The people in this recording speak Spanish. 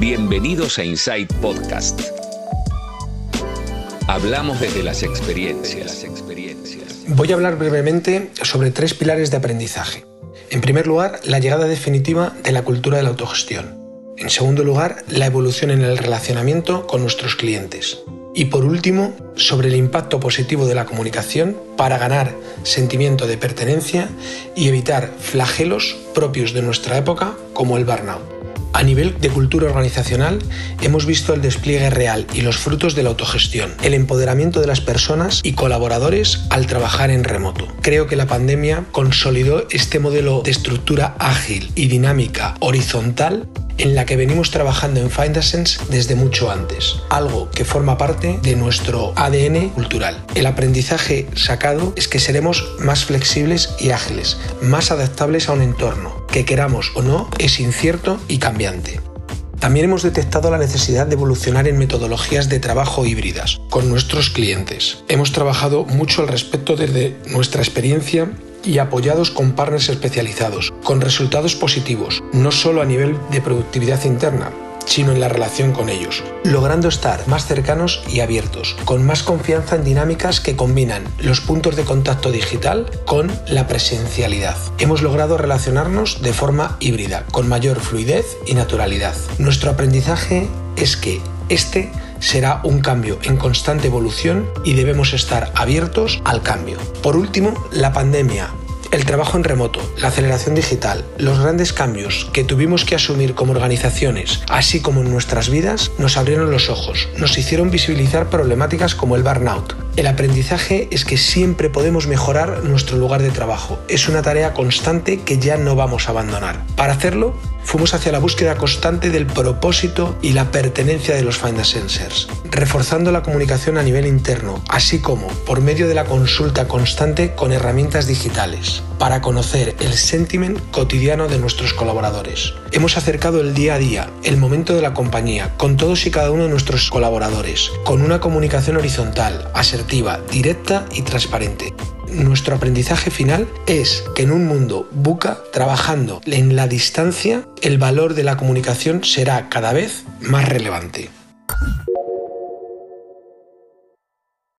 Bienvenidos a Insight Podcast. Hablamos desde las experiencias. Voy a hablar brevemente sobre tres pilares de aprendizaje. En primer lugar, la llegada definitiva de la cultura de la autogestión. En segundo lugar, la evolución en el relacionamiento con nuestros clientes. Y por último, sobre el impacto positivo de la comunicación para ganar sentimiento de pertenencia y evitar flagelos propios de nuestra época como el burnout. A nivel de cultura organizacional, hemos visto el despliegue real y los frutos de la autogestión, el empoderamiento de las personas y colaboradores al trabajar en remoto. Creo que la pandemia consolidó este modelo de estructura ágil y dinámica horizontal en la que venimos trabajando en Find Sense desde mucho antes, algo que forma parte de nuestro ADN cultural. El aprendizaje sacado es que seremos más flexibles y ágiles, más adaptables a un entorno, que queramos o no es incierto y cambiante. También hemos detectado la necesidad de evolucionar en metodologías de trabajo híbridas con nuestros clientes. Hemos trabajado mucho al respecto desde nuestra experiencia y apoyados con partners especializados, con resultados positivos, no solo a nivel de productividad interna, sino en la relación con ellos, logrando estar más cercanos y abiertos, con más confianza en dinámicas que combinan los puntos de contacto digital con la presencialidad. Hemos logrado relacionarnos de forma híbrida, con mayor fluidez y naturalidad. Nuestro aprendizaje es que este será un cambio en constante evolución y debemos estar abiertos al cambio. Por último, la pandemia el trabajo en remoto, la aceleración digital, los grandes cambios que tuvimos que asumir como organizaciones, así como en nuestras vidas, nos abrieron los ojos, nos hicieron visibilizar problemáticas como el burnout. El aprendizaje es que siempre podemos mejorar nuestro lugar de trabajo. Es una tarea constante que ya no vamos a abandonar. Para hacerlo, fuimos hacia la búsqueda constante del propósito y la pertenencia de los Find Sensors, reforzando la comunicación a nivel interno, así como por medio de la consulta constante con herramientas digitales, para conocer el sentiment cotidiano de nuestros colaboradores. Hemos acercado el día a día, el momento de la compañía, con todos y cada uno de nuestros colaboradores, con una comunicación horizontal, asertiva, directa y transparente nuestro aprendizaje final es que en un mundo buca, trabajando en la distancia, el valor de la comunicación será cada vez más relevante.